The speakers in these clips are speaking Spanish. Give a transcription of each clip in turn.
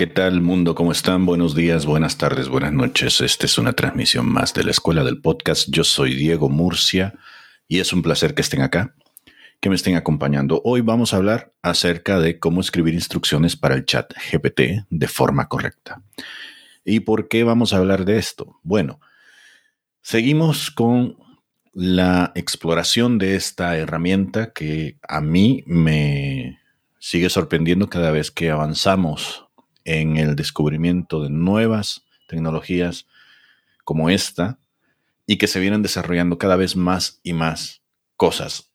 ¿qué tal mundo? ¿Cómo están? Buenos días, buenas tardes, buenas noches. Esta es una transmisión más de la Escuela del Podcast. Yo soy Diego Murcia y es un placer que estén acá, que me estén acompañando. Hoy vamos a hablar acerca de cómo escribir instrucciones para el chat GPT de forma correcta. ¿Y por qué vamos a hablar de esto? Bueno, seguimos con la exploración de esta herramienta que a mí me sigue sorprendiendo cada vez que avanzamos en el descubrimiento de nuevas tecnologías como esta y que se vienen desarrollando cada vez más y más cosas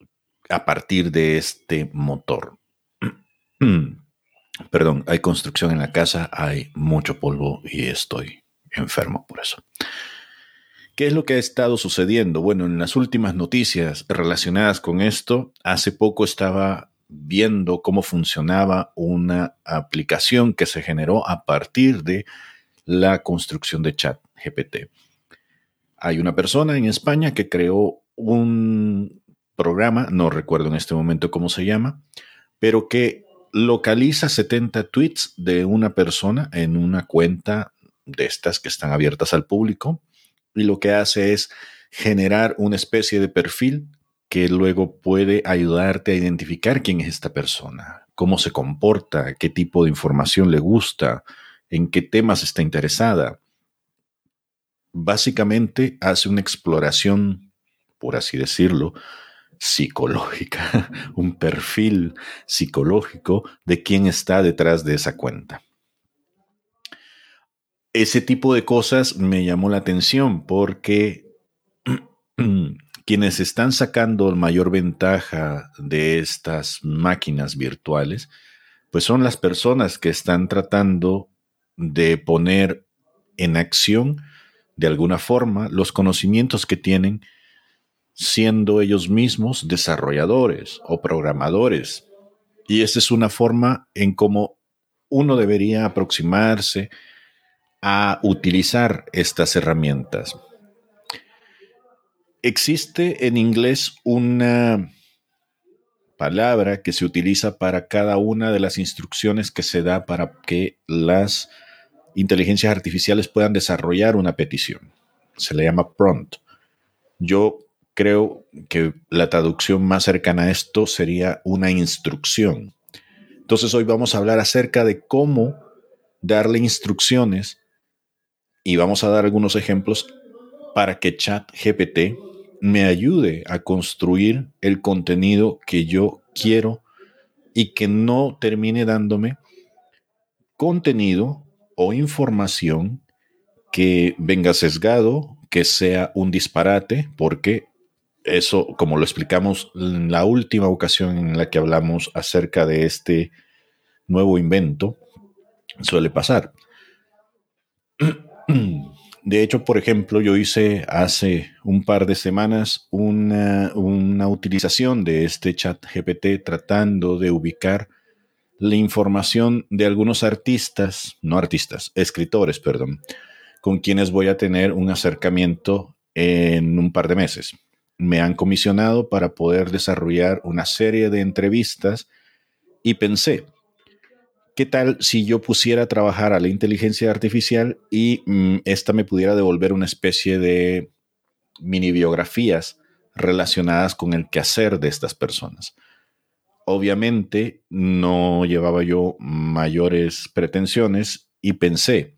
a partir de este motor. Perdón, hay construcción en la casa, hay mucho polvo y estoy enfermo por eso. ¿Qué es lo que ha estado sucediendo? Bueno, en las últimas noticias relacionadas con esto, hace poco estaba viendo cómo funcionaba una aplicación que se generó a partir de la construcción de chat GPT. Hay una persona en España que creó un programa, no recuerdo en este momento cómo se llama, pero que localiza 70 tweets de una persona en una cuenta de estas que están abiertas al público y lo que hace es generar una especie de perfil que luego puede ayudarte a identificar quién es esta persona, cómo se comporta, qué tipo de información le gusta, en qué temas está interesada. Básicamente hace una exploración, por así decirlo, psicológica, un perfil psicológico de quién está detrás de esa cuenta. Ese tipo de cosas me llamó la atención porque quienes están sacando mayor ventaja de estas máquinas virtuales, pues son las personas que están tratando de poner en acción de alguna forma los conocimientos que tienen siendo ellos mismos desarrolladores o programadores. Y esa es una forma en cómo uno debería aproximarse a utilizar estas herramientas. Existe en inglés una palabra que se utiliza para cada una de las instrucciones que se da para que las inteligencias artificiales puedan desarrollar una petición. Se le llama prompt. Yo creo que la traducción más cercana a esto sería una instrucción. Entonces hoy vamos a hablar acerca de cómo darle instrucciones y vamos a dar algunos ejemplos para que ChatGPT me ayude a construir el contenido que yo quiero y que no termine dándome contenido o información que venga sesgado, que sea un disparate, porque eso, como lo explicamos en la última ocasión en la que hablamos acerca de este nuevo invento, suele pasar. De hecho, por ejemplo, yo hice hace un par de semanas una, utilización de este chat GPT tratando de ubicar la información de algunos artistas, no artistas, escritores, perdón, con quienes voy a tener un acercamiento en un par de meses. Me han comisionado para poder desarrollar una serie de entrevistas y pensé, ¿Qué tal si yo pusiera a trabajar a la inteligencia artificial y mm, esta me pudiera devolver una especie de mini biografías relacionadas con el quehacer de estas personas? Obviamente no llevaba yo mayores pretensiones y pensé,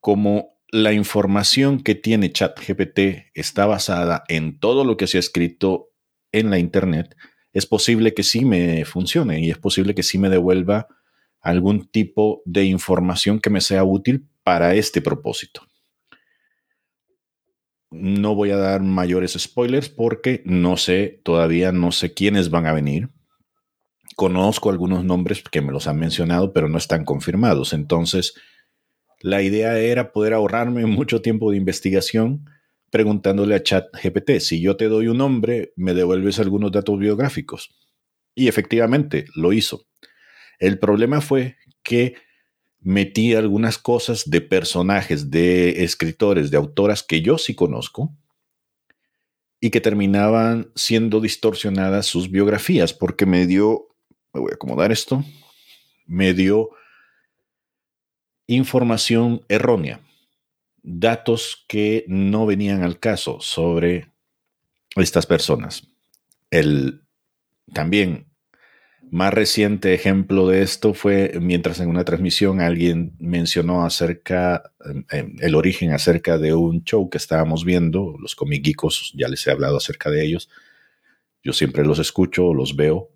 como la información que tiene ChatGPT está basada en todo lo que se ha escrito en la Internet, es posible que sí me funcione y es posible que sí me devuelva algún tipo de información que me sea útil para este propósito. No voy a dar mayores spoilers porque no sé, todavía no sé quiénes van a venir. Conozco algunos nombres que me los han mencionado, pero no están confirmados. Entonces, la idea era poder ahorrarme mucho tiempo de investigación preguntándole a ChatGPT, si yo te doy un nombre, me devuelves algunos datos biográficos. Y efectivamente lo hizo. El problema fue que metí algunas cosas de personajes, de escritores, de autoras que yo sí conozco y que terminaban siendo distorsionadas sus biografías porque me dio, me voy a acomodar esto, me dio información errónea, datos que no venían al caso sobre estas personas. El también más reciente ejemplo de esto fue mientras en una transmisión alguien mencionó acerca, em, el origen acerca de un show que estábamos viendo, los comiquicos, ya les he hablado acerca de ellos, yo siempre los escucho, los veo,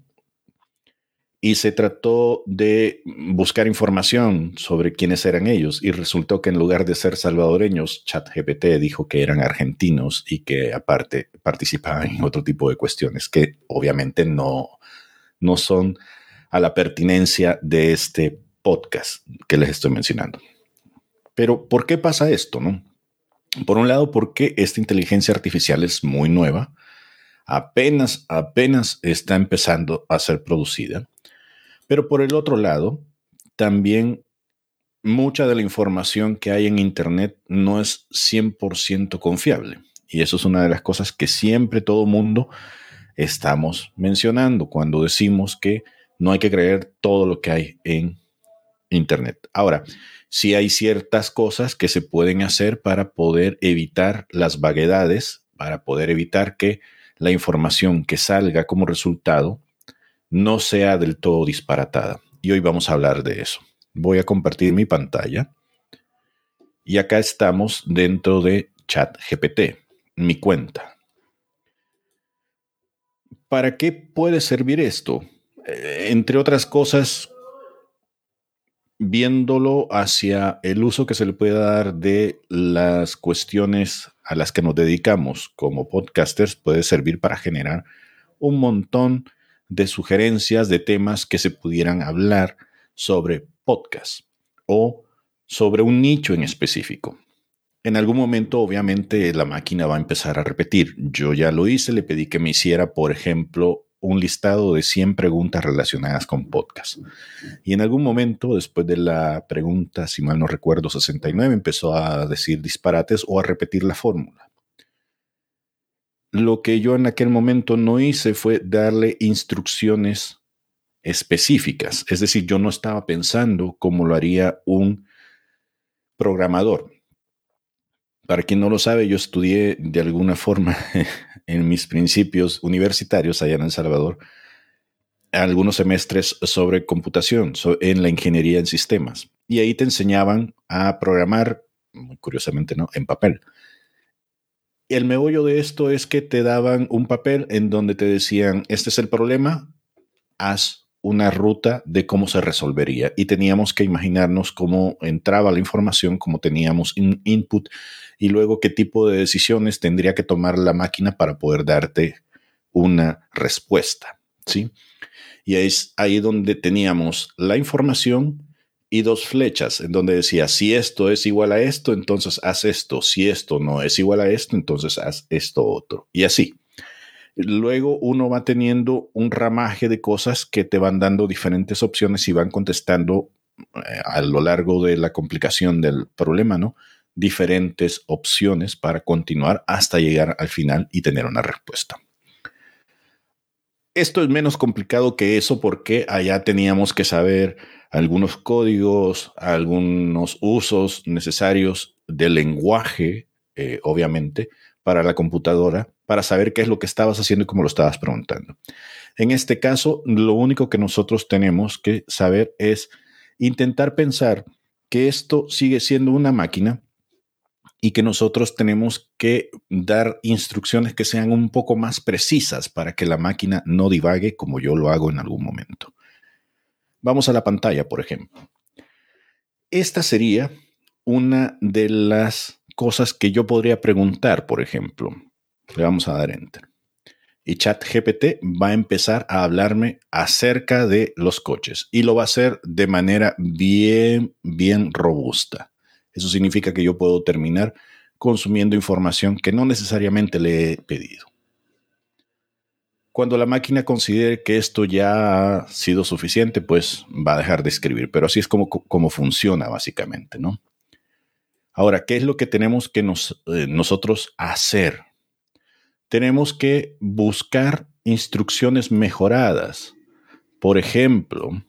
y se trató de buscar información sobre quiénes eran ellos y resultó que en lugar de ser salvadoreños, ChatGPT dijo que eran argentinos y que aparte participaban en otro tipo de cuestiones que obviamente no, no son a la pertinencia de este podcast que les estoy mencionando. Pero ¿por qué pasa esto? No? Por un lado, porque esta inteligencia artificial es muy nueva, apenas, apenas está empezando a ser producida pero por el otro lado, también mucha de la información que hay en Internet no es 100% confiable. Y eso es una de las cosas que siempre todo mundo estamos mencionando cuando decimos que no hay que creer todo lo que hay en Internet. Ahora, sí hay ciertas cosas que se pueden hacer para poder evitar las vaguedades, para poder evitar que la información que salga como resultado no sea del todo disparatada. Y hoy vamos a hablar de eso. Voy a compartir mi pantalla. Y acá estamos dentro de ChatGPT, mi cuenta. ¿Para qué puede servir esto? Eh, entre otras cosas, viéndolo hacia el uso que se le puede dar de las cuestiones a las que nos dedicamos como podcasters, puede servir para generar un montón de sugerencias de temas que se pudieran hablar sobre podcast o sobre un nicho en específico. En algún momento, obviamente, la máquina va a empezar a repetir. Yo ya lo hice, le pedí que me hiciera, por ejemplo, un listado de 100 preguntas relacionadas con podcast. Y en algún momento, después de la pregunta, si mal no recuerdo, 69, empezó a decir disparates o a repetir la fórmula. Lo que yo en aquel momento no hice fue darle instrucciones específicas. Es decir, yo no estaba pensando como lo haría un programador. Para quien no lo sabe, yo estudié de alguna forma en mis principios universitarios allá en El Salvador algunos semestres sobre computación, en la ingeniería en sistemas. Y ahí te enseñaban a programar, curiosamente, ¿no? En papel el meollo de esto es que te daban un papel en donde te decían, este es el problema, haz una ruta de cómo se resolvería. Y teníamos que imaginarnos cómo entraba la información, cómo teníamos un input y luego qué tipo de decisiones tendría que tomar la máquina para poder darte una respuesta. ¿sí? Y es ahí donde teníamos la información y dos flechas en donde decía, si esto es igual a esto, entonces haz esto, si esto no es igual a esto, entonces haz esto otro. Y así. Luego uno va teniendo un ramaje de cosas que te van dando diferentes opciones y van contestando eh, a lo largo de la complicación del problema, ¿no? Diferentes opciones para continuar hasta llegar al final y tener una respuesta. Esto es menos complicado que eso porque allá teníamos que saber algunos códigos, algunos usos necesarios del lenguaje, eh, obviamente, para la computadora, para saber qué es lo que estabas haciendo y cómo lo estabas preguntando. En este caso, lo único que nosotros tenemos que saber es intentar pensar que esto sigue siendo una máquina y que nosotros tenemos que dar instrucciones que sean un poco más precisas para que la máquina no divague como yo lo hago en algún momento. Vamos a la pantalla, por ejemplo. Esta sería una de las cosas que yo podría preguntar, por ejemplo. Le vamos a dar enter. Y ChatGPT va a empezar a hablarme acerca de los coches y lo va a hacer de manera bien, bien robusta. Eso significa que yo puedo terminar consumiendo información que no necesariamente le he pedido. Cuando la máquina considere que esto ya ha sido suficiente, pues va a dejar de escribir. Pero así es como, como funciona básicamente, ¿no? Ahora, ¿qué es lo que tenemos que eh, nosotros hacer? Tenemos que buscar instrucciones mejoradas. Por ejemplo,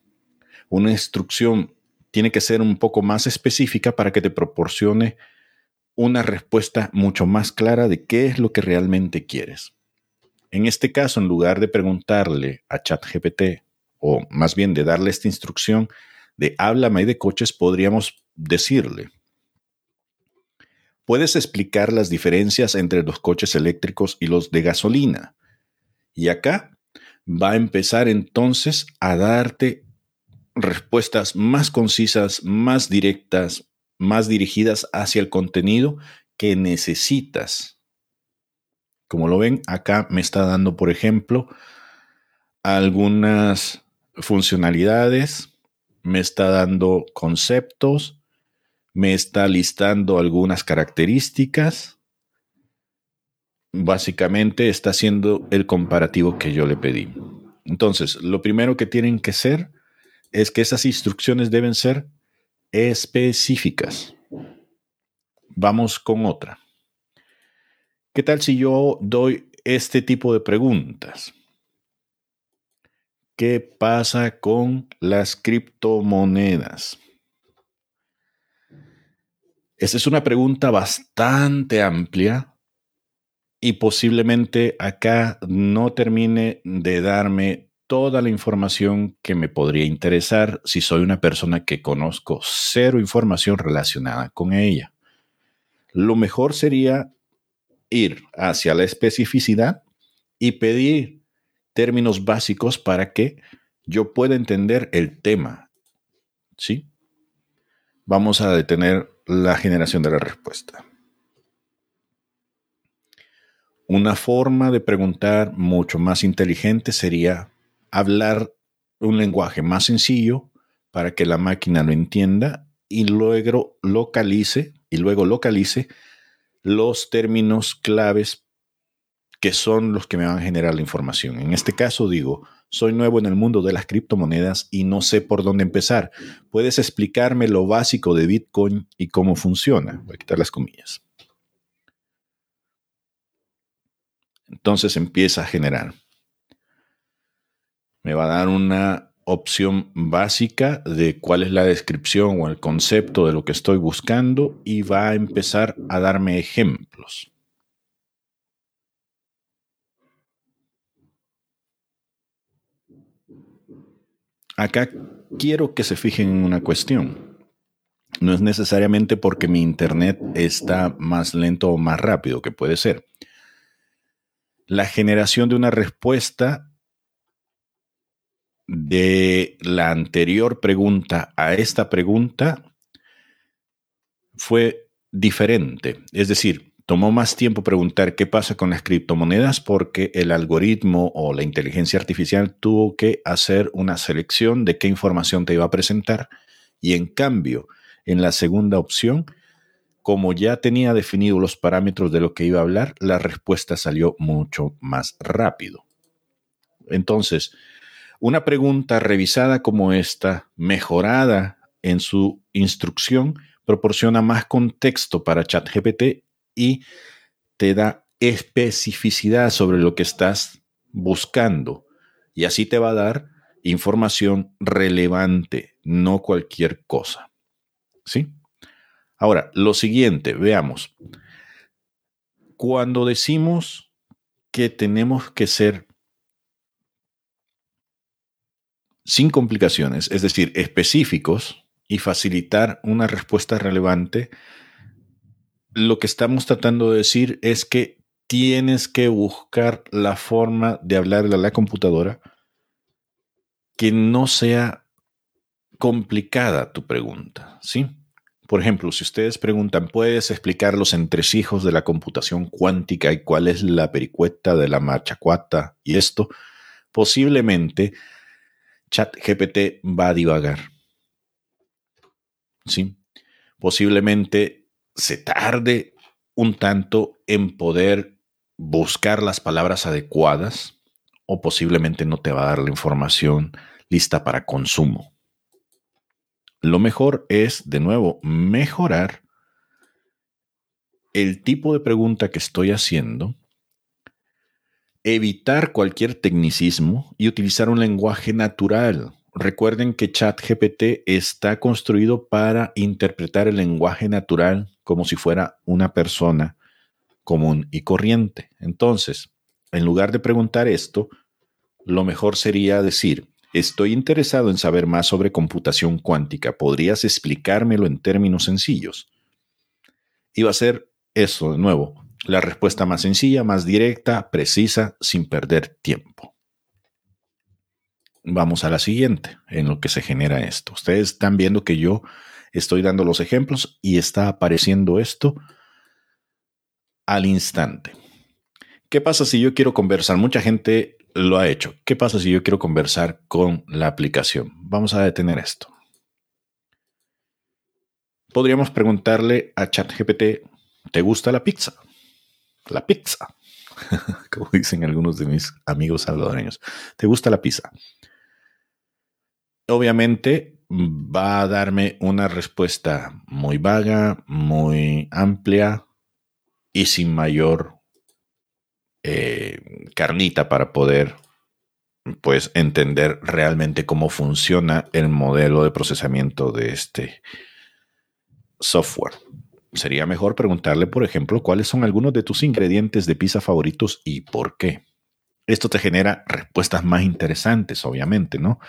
una instrucción tiene que ser un poco más específica para que te proporcione una respuesta mucho más clara de qué es lo que realmente quieres. En este caso, en lugar de preguntarle a ChatGPT, o más bien de darle esta instrucción de háblame de coches, podríamos decirle, ¿puedes explicar las diferencias entre los coches eléctricos y los de gasolina? Y acá va a empezar entonces a darte respuestas más concisas, más directas, más dirigidas hacia el contenido que necesitas. Como lo ven, acá me está dando, por ejemplo, algunas funcionalidades, me está dando conceptos, me está listando algunas características. Básicamente está haciendo el comparativo que yo le pedí. Entonces, lo primero que tienen que hacer es que esas instrucciones deben ser específicas. Vamos con otra. ¿Qué tal si yo doy este tipo de preguntas? ¿Qué pasa con las criptomonedas? Esa es una pregunta bastante amplia y posiblemente acá no termine de darme toda la información que me podría interesar si soy una persona que conozco cero información relacionada con ella. Lo mejor sería ir hacia la especificidad y pedir términos básicos para que yo pueda entender el tema. ¿Sí? Vamos a detener la generación de la respuesta. Una forma de preguntar mucho más inteligente sería hablar un lenguaje más sencillo para que la máquina lo entienda y luego localice y luego localice los términos claves que son los que me van a generar la información. En este caso digo, soy nuevo en el mundo de las criptomonedas y no sé por dónde empezar. ¿Puedes explicarme lo básico de Bitcoin y cómo funciona? Voy a quitar las comillas. Entonces empieza a generar me va a dar una opción básica de cuál es la descripción o el concepto de lo que estoy buscando y va a empezar a darme ejemplos. Acá quiero que se fijen en una cuestión. No es necesariamente porque mi internet está más lento o más rápido, que puede ser. La generación de una respuesta de la anterior pregunta a esta pregunta fue diferente. Es decir, tomó más tiempo preguntar qué pasa con las criptomonedas porque el algoritmo o la inteligencia artificial tuvo que hacer una selección de qué información te iba a presentar y en cambio, en la segunda opción, como ya tenía definido los parámetros de lo que iba a hablar, la respuesta salió mucho más rápido. Entonces, una pregunta revisada como esta, mejorada en su instrucción, proporciona más contexto para ChatGPT y te da especificidad sobre lo que estás buscando. Y así te va a dar información relevante, no cualquier cosa. ¿Sí? Ahora, lo siguiente, veamos. Cuando decimos que tenemos que ser sin complicaciones, es decir, específicos y facilitar una respuesta relevante, lo que estamos tratando de decir es que tienes que buscar la forma de hablarle a la computadora que no sea complicada tu pregunta, ¿sí? Por ejemplo, si ustedes preguntan, ¿puedes explicar los entresijos de la computación cuántica y cuál es la pericueta de la marcha cuata y esto? Posiblemente ChatGPT va a divagar. ¿Sí? Posiblemente se tarde un tanto en poder buscar las palabras adecuadas o posiblemente no te va a dar la información lista para consumo. Lo mejor es, de nuevo, mejorar el tipo de pregunta que estoy haciendo evitar cualquier tecnicismo y utilizar un lenguaje natural. Recuerden que ChatGPT está construido para interpretar el lenguaje natural como si fuera una persona común y corriente. Entonces, en lugar de preguntar esto, lo mejor sería decir, estoy interesado en saber más sobre computación cuántica. ¿Podrías explicármelo en términos sencillos? Y va a ser eso de nuevo, la respuesta más sencilla, más directa, precisa, sin perder tiempo. Vamos a la siguiente, en lo que se genera esto. Ustedes están viendo que yo estoy dando los ejemplos y está apareciendo esto al instante. ¿Qué pasa si yo quiero conversar? Mucha gente lo ha hecho. ¿Qué pasa si yo quiero conversar con la aplicación? Vamos a detener esto. Podríamos preguntarle a ChatGPT, ¿te gusta la pizza? La pizza, como dicen algunos de mis amigos salvadoreños. ¿Te gusta la pizza? Obviamente va a darme una respuesta muy vaga, muy amplia, y sin mayor eh, carnita para poder pues entender realmente cómo funciona el modelo de procesamiento de este software. Sería mejor preguntarle, por ejemplo, cuáles son algunos de tus ingredientes de pizza favoritos y por qué. Esto te genera respuestas más interesantes, obviamente, ¿no?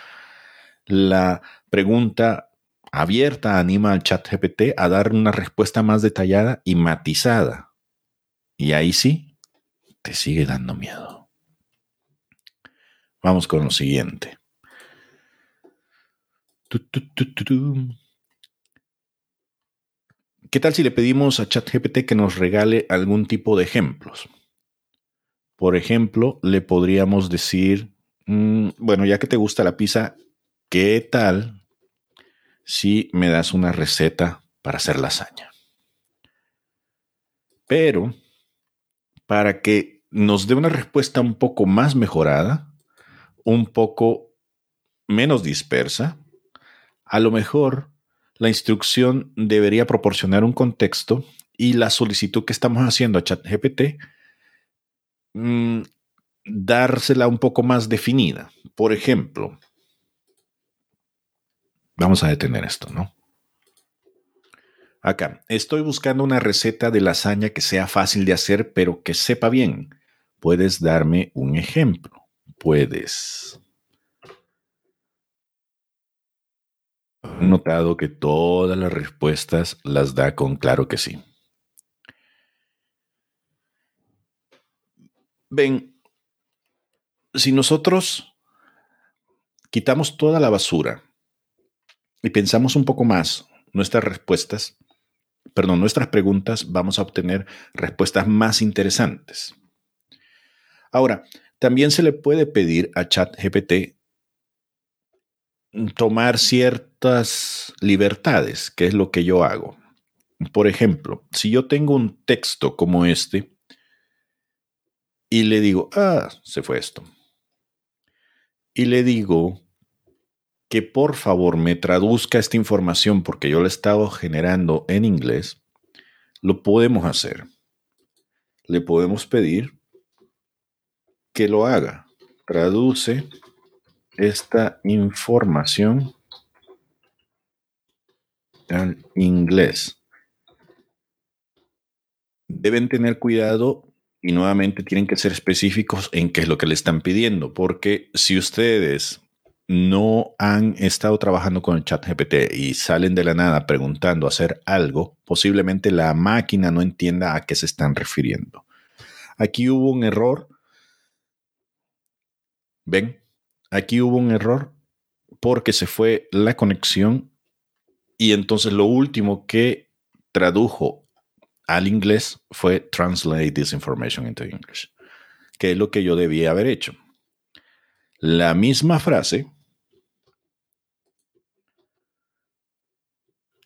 La pregunta abierta anima al chat GPT a dar una respuesta más detallada y matizada y ahí sí, te sigue dando miedo. Vamos con lo siguiente. ¿Qué tal si le pedimos a ChatGPT que nos regale algún tipo de ejemplos? Por ejemplo, le podríamos decir, mm, bueno, ya que te gusta la pizza, ¿qué tal si me das una receta para hacer lasaña? Pero para que nos dé una respuesta un poco más mejorada, un poco menos dispersa. A lo mejor la instrucción debería proporcionar un contexto y la solicitud que estamos haciendo a ChatGPT mm, dársela un poco más definida. Por ejemplo, vamos a detener esto, ¿no? Acá, estoy buscando una receta de lasaña que sea fácil de hacer, pero que sepa bien. ¿Puedes darme un ejemplo? Puedes. He notado que todas las respuestas las da con claro que sí. Ven, si nosotros quitamos toda la basura y pensamos un poco más nuestras respuestas, perdón, nuestras preguntas, vamos a obtener respuestas más interesantes. Ahora, también se le puede pedir a ChatGPT tomar ciertas libertades, que es lo que yo hago. Por ejemplo, si yo tengo un texto como este y le digo, ah, se fue esto. Y le digo, que por favor me traduzca esta información porque yo la he estado generando en inglés, lo podemos hacer. Le podemos pedir que lo haga. Traduce esta información al inglés. Deben tener cuidado y nuevamente tienen que ser específicos en qué es lo que le están pidiendo, porque si ustedes no han estado trabajando con el chat GPT y salen de la nada preguntando hacer algo, posiblemente la máquina no entienda a qué se están refiriendo. Aquí hubo un error. ¿Ven? Aquí hubo un error porque se fue la conexión y entonces lo último que tradujo al inglés fue translate this information into English, que es lo que yo debía haber hecho. La misma frase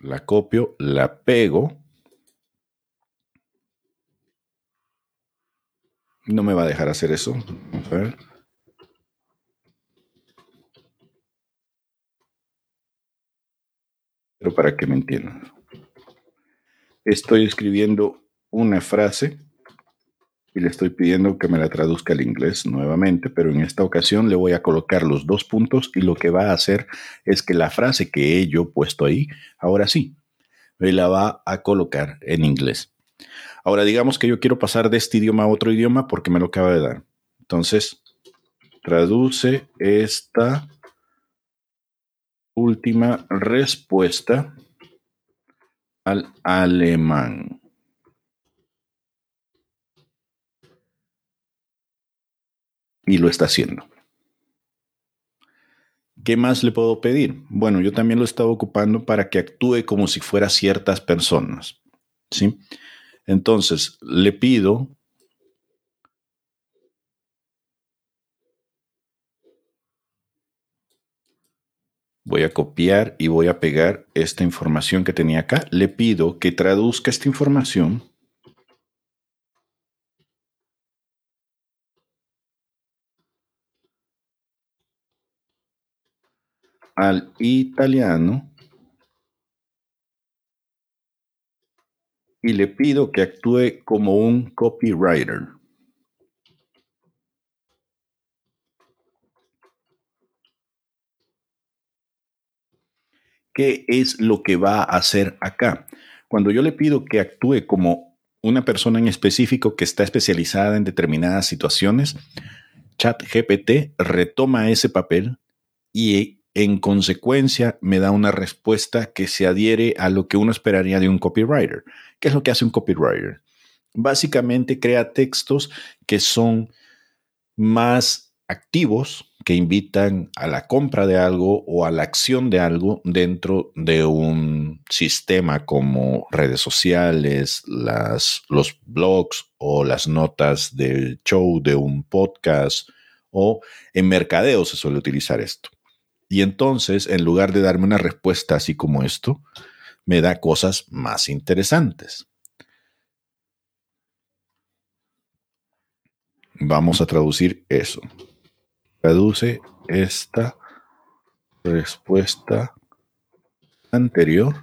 la copio, la pego. No me va a dejar hacer eso. A ver. Pero para que me entiendan. Estoy escribiendo una frase y le estoy pidiendo que me la traduzca al inglés nuevamente, pero en esta ocasión le voy a colocar los dos puntos y lo que va a hacer es que la frase que he yo puesto ahí, ahora sí, me la va a colocar en inglés. Ahora digamos que yo quiero pasar de este idioma a otro idioma porque me lo acaba de dar. Entonces, traduce esta última respuesta al alemán. Y lo está haciendo. ¿Qué más le puedo pedir? Bueno, yo también lo estaba ocupando para que actúe como si fuera ciertas personas. ¿Sí? Entonces, le pido Voy a copiar y voy a pegar esta información que tenía acá. Le pido que traduzca esta información al italiano y le pido que actúe como un copywriter. ¿Qué es lo que va a hacer acá? Cuando yo le pido que actúe como una persona en específico que está especializada en determinadas situaciones, ChatGPT retoma ese papel y en consecuencia me da una respuesta que se adhiere a lo que uno esperaría de un copywriter. ¿Qué es lo que hace un copywriter? Básicamente crea textos que son más activos, que invitan a la compra de algo o a la acción de algo dentro de un sistema como redes sociales, los blogs o las notas del show de un podcast o en mercadeo se suele utilizar esto. Y entonces, en lugar de darme una respuesta así como esto, me da cosas más interesantes. Vamos a traducir eso. Traduce esta respuesta anterior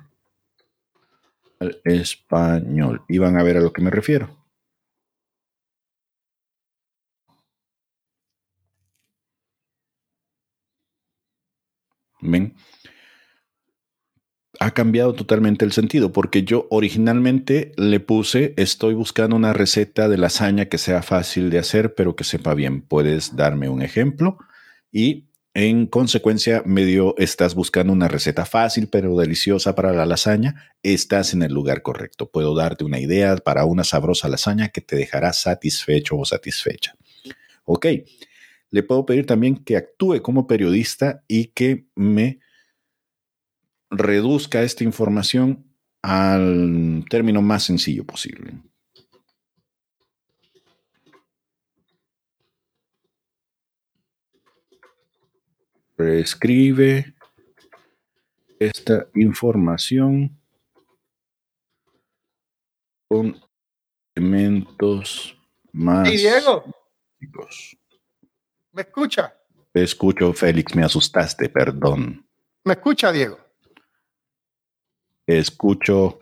al español. Y van a ver a lo que me refiero. ¿Ven? Ha cambiado totalmente el sentido porque yo originalmente le puse estoy buscando una receta de lasaña que sea fácil de hacer pero que sepa bien. Puedes darme un ejemplo y en consecuencia me dio estás buscando una receta fácil pero deliciosa para la lasaña. Estás en el lugar correcto. Puedo darte una idea para una sabrosa lasaña que te dejará satisfecho o satisfecha. Ok le puedo pedir también que actúe como periodista y que me reduzca esta información al término más sencillo posible. Reescribe esta información con elementos más. ¿Y Diego? ¿Me escucha? Te escucho, Félix, me asustaste, perdón. ¿Me escucha, Diego? Escucho.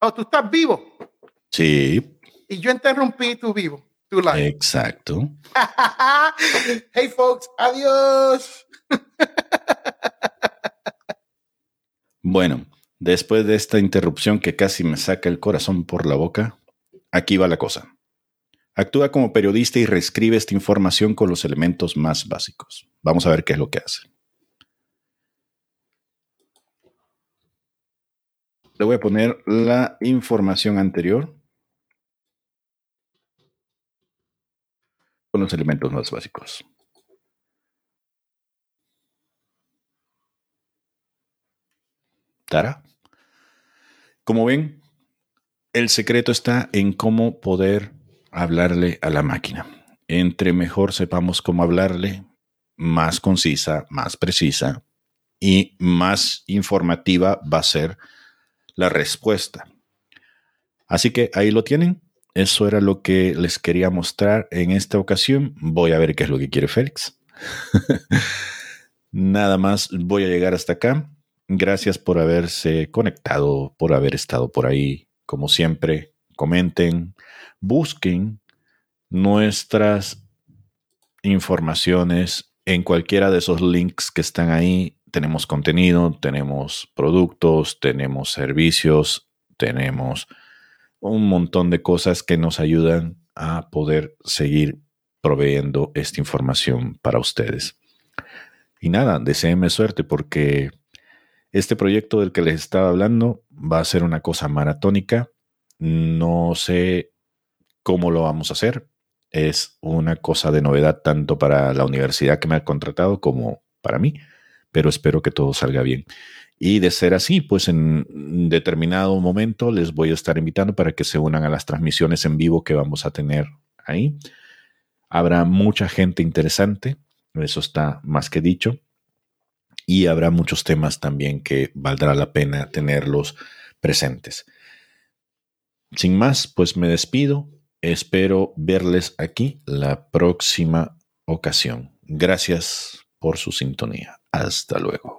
Oh, tú estás vivo. Sí. Y yo interrumpí tu vivo, tu live. Exacto. hey, folks, adiós. bueno, después de esta interrupción que casi me saca el corazón por la boca, aquí va la cosa. Actúa como periodista y reescribe esta información con los elementos más básicos. Vamos a ver qué es lo que hace. Le voy a poner la información anterior con los elementos más básicos. Tara. Como ven, el secreto está en cómo poder hablarle a la máquina. Entre mejor sepamos cómo hablarle, más concisa, más precisa y más informativa va a ser la respuesta. Así que ahí lo tienen. Eso era lo que les quería mostrar en esta ocasión. Voy a ver qué es lo que quiere Félix. Nada más, voy a llegar hasta acá. Gracias por haberse conectado, por haber estado por ahí, como siempre, comenten, busquen nuestras informaciones en cualquiera de esos links que están ahí. Tenemos contenido, tenemos productos, tenemos servicios, tenemos un montón de cosas que nos ayudan a poder seguir proveyendo esta información para ustedes. Y nada, deseenme suerte porque este proyecto del que les estaba hablando va a ser una cosa maratónica. No sé cómo lo vamos a hacer. Es una cosa de novedad tanto para la universidad que me ha contratado como para mí, pero espero que todo salga bien. Y de ser así, pues en determinado momento les voy a estar invitando para que se unan a las transmisiones en vivo que vamos a tener ahí. Habrá mucha gente interesante, eso está más que dicho. Y habrá muchos temas también que valdrá la pena tenerlos presentes. Sin más, pues me despido. Espero verles aquí la próxima ocasión. Gracias por su sintonía. Hasta luego.